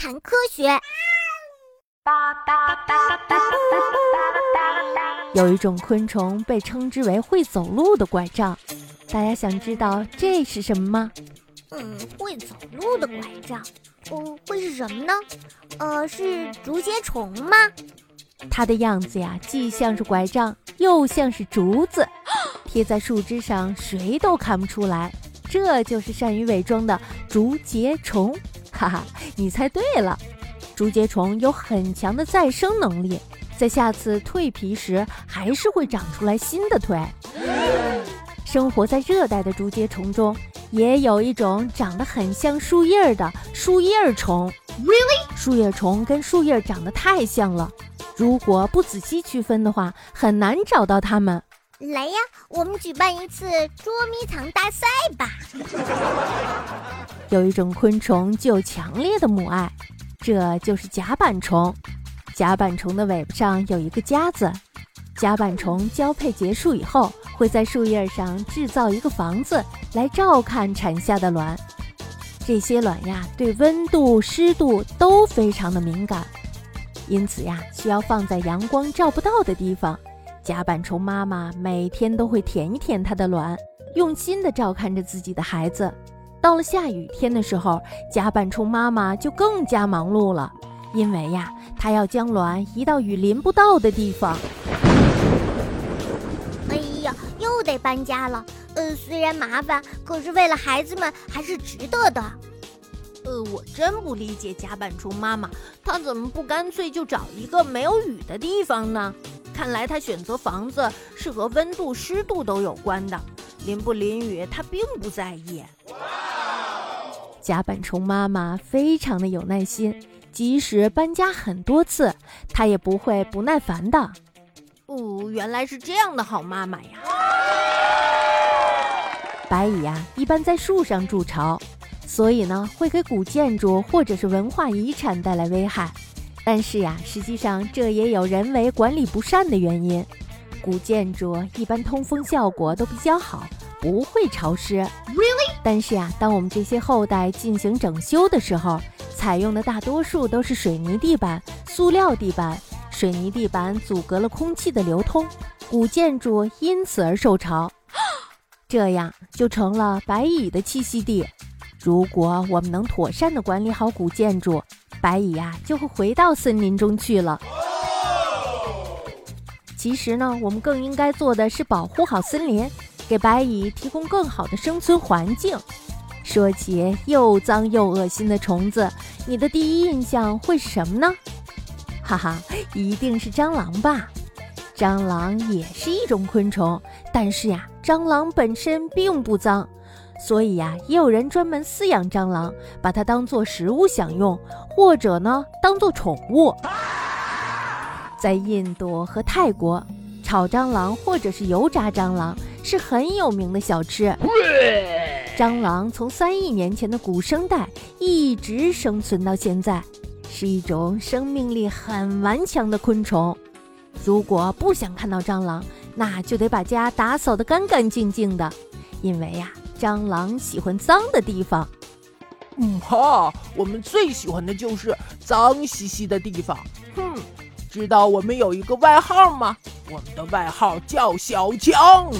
谈科学。有一种昆虫被称之为会走路的拐杖，大家想知道这是什么吗？嗯，会走路的拐杖，哦，会是什么呢？呃，是竹节虫吗？它的样子呀，既像是拐杖，又像是竹子，贴在树枝上，谁都看不出来。这就是善于伪装的竹节虫，哈哈，你猜对了。竹节虫有很强的再生能力，在下次蜕皮时，还是会长出来新的腿。生活在热带的竹节虫中，也有一种长得很像树叶的树叶虫。Really？树叶虫跟树叶长得太像了，如果不仔细区分的话，很难找到它们。来呀，我们举办一次捉迷藏大赛吧！有一种昆虫具有强烈的母爱，这就是甲板虫。甲板虫的尾巴上有一个夹子，甲板虫交配结束以后，会在树叶上制造一个房子来照看产下的卵。这些卵呀，对温度、湿度都非常的敏感，因此呀，需要放在阳光照不到的地方。甲板虫妈妈每天都会舔一舔它的卵，用心地照看着自己的孩子。到了下雨天的时候，甲板虫妈妈就更加忙碌了，因为呀，它要将卵移到雨淋不到的地方。哎呀，又得搬家了。呃，虽然麻烦，可是为了孩子们还是值得的。呃，我真不理解甲板虫妈妈，她怎么不干脆就找一个没有雨的地方呢？看来他选择房子是和温度、湿度都有关的，淋不淋雨他并不在意。甲板虫妈妈非常的有耐心，即使搬家很多次，她也不会不耐烦的。哦，原来是这样的好妈妈呀！白蚁呀，一般在树上筑巢，所以呢，会给古建筑或者是文化遗产带来危害。但是呀，实际上这也有人为管理不善的原因。古建筑一般通风效果都比较好，不会潮湿。Really？但是呀，当我们这些后代进行整修的时候，采用的大多数都是水泥地板、塑料地板。水泥地板阻隔了空气的流通，古建筑因此而受潮，这样就成了白蚁的栖息地。如果我们能妥善地管理好古建筑，白蚁呀就会回到森林中去了。其实呢，我们更应该做的是保护好森林，给白蚁提供更好的生存环境。说起又脏又恶心的虫子，你的第一印象会是什么呢？哈哈，一定是蟑螂吧？蟑螂也是一种昆虫，但是呀，蟑螂本身并不脏。所以呀，也有人专门饲养蟑螂，把它当做食物享用，或者呢，当做宠物。在印度和泰国，炒蟑螂或者是油炸蟑螂是很有名的小吃。蟑螂从三亿年前的古生代一直生存到现在，是一种生命力很顽强的昆虫。如果不想看到蟑螂，那就得把家打扫得干干净净的，因为呀。蟑螂喜欢脏的地方。嗯哈，我们最喜欢的就是脏兮兮的地方。哼，知道我们有一个外号吗？我们的外号叫小强。